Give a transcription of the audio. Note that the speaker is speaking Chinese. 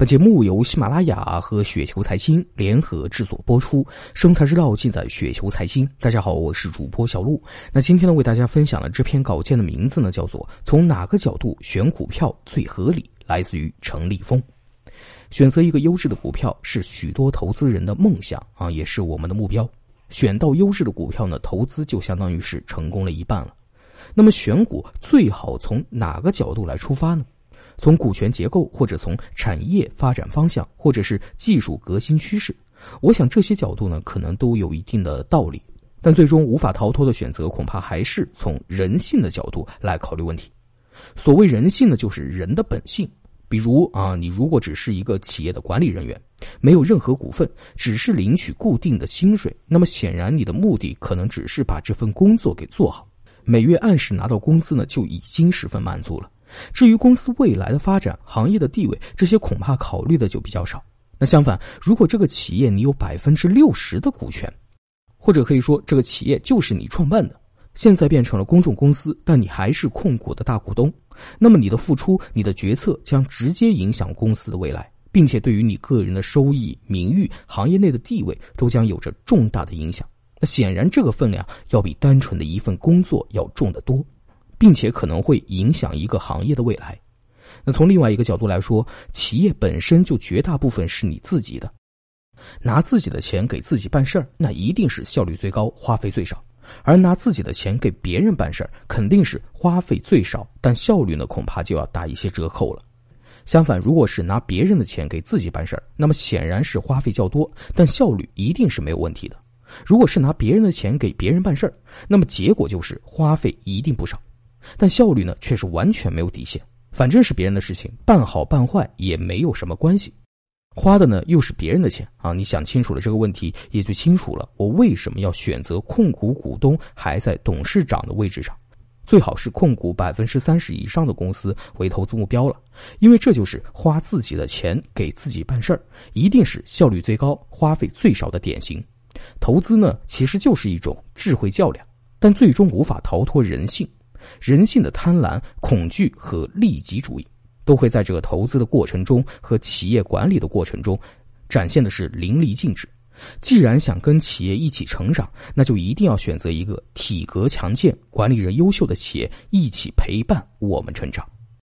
本节目由喜马拉雅和雪球财经联合制作播出，生财之道尽在雪球财经。大家好，我是主播小璐。那今天呢，为大家分享的这篇稿件的名字呢，叫做《从哪个角度选股票最合理》，来自于程立峰。选择一个优质的股票是许多投资人的梦想啊，也是我们的目标。选到优质的股票呢，投资就相当于是成功了一半了。那么选股最好从哪个角度来出发呢？从股权结构，或者从产业发展方向，或者是技术革新趋势，我想这些角度呢，可能都有一定的道理。但最终无法逃脱的选择，恐怕还是从人性的角度来考虑问题。所谓人性呢，就是人的本性。比如啊，你如果只是一个企业的管理人员，没有任何股份，只是领取固定的薪水，那么显然你的目的可能只是把这份工作给做好，每月按时拿到工资呢，就已经十分满足了。至于公司未来的发展、行业的地位，这些恐怕考虑的就比较少。那相反，如果这个企业你有百分之六十的股权，或者可以说这个企业就是你创办的，现在变成了公众公司，但你还是控股的大股东，那么你的付出、你的决策将直接影响公司的未来，并且对于你个人的收益、名誉、行业内的地位都将有着重大的影响。那显然，这个分量要比单纯的一份工作要重得多。并且可能会影响一个行业的未来。那从另外一个角度来说，企业本身就绝大部分是你自己的，拿自己的钱给自己办事儿，那一定是效率最高、花费最少；而拿自己的钱给别人办事儿，肯定是花费最少，但效率呢，恐怕就要打一些折扣了。相反，如果是拿别人的钱给自己办事儿，那么显然是花费较多，但效率一定是没有问题的。如果是拿别人的钱给别人办事儿，那么结果就是花费一定不少。但效率呢，却是完全没有底线。反正是别人的事情，办好办坏也没有什么关系。花的呢又是别人的钱啊！你想清楚了这个问题，也就清楚了我为什么要选择控股股东还在董事长的位置上，最好是控股百分之三十以上的公司为投资目标了。因为这就是花自己的钱给自己办事儿，一定是效率最高、花费最少的典型。投资呢，其实就是一种智慧较量，但最终无法逃脱人性。人性的贪婪、恐惧和利己主义，都会在这个投资的过程中和企业管理的过程中，展现的是淋漓尽致。既然想跟企业一起成长，那就一定要选择一个体格强健、管理人优秀的企业，一起陪伴我们成长。